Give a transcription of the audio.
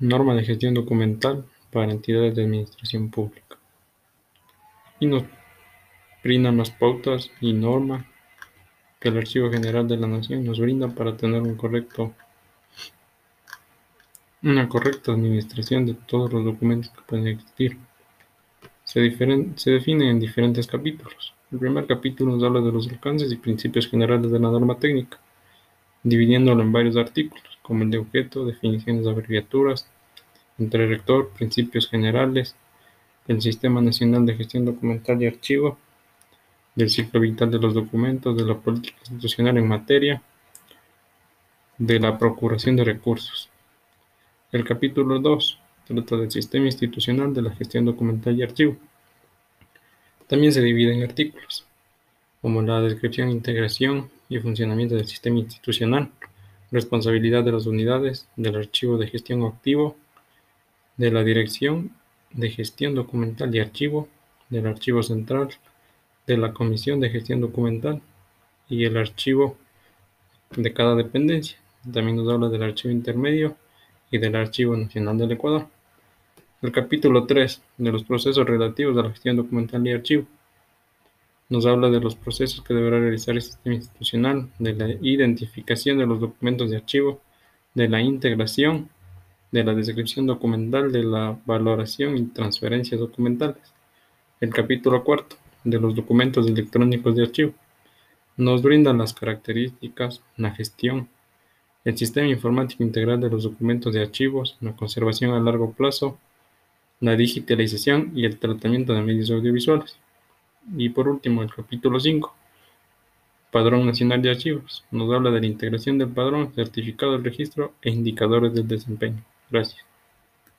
Norma de gestión documental para entidades de administración pública. Y nos brindan las pautas y norma que el Archivo General de la Nación nos brinda para tener una correcta administración de todos los documentos que pueden existir. Se, se definen en diferentes capítulos. El primer capítulo nos habla de los alcances y principios generales de la norma técnica, dividiéndolo en varios artículos como el de objeto, definiciones de abreviaturas, entre rector, principios generales, el Sistema Nacional de Gestión Documental y Archivo, del ciclo vital de los documentos, de la política institucional en materia, de la procuración de recursos. El capítulo 2 trata del sistema institucional de la gestión documental y archivo. También se divide en artículos, como la descripción, integración y funcionamiento del sistema institucional, responsabilidad de las unidades, del archivo de gestión activo, de la Dirección de Gestión Documental y Archivo, del Archivo Central, de la Comisión de Gestión Documental y el archivo de cada dependencia. También nos habla del archivo intermedio y del Archivo Nacional del Ecuador. El capítulo 3 de los procesos relativos a la gestión documental y archivo nos habla de los procesos que deberá realizar el sistema institucional, de la identificación de los documentos de archivo, de la integración, de la descripción documental, de la valoración y transferencias documentales. El capítulo cuarto de los documentos electrónicos de archivo nos brinda las características, la gestión, el sistema informático integral de los documentos de archivos, la conservación a largo plazo, la digitalización y el tratamiento de medios audiovisuales. Y por último, el capítulo 5, Padrón Nacional de Archivos, nos habla de la integración del padrón, certificado del registro e indicadores del desempeño. Gracias.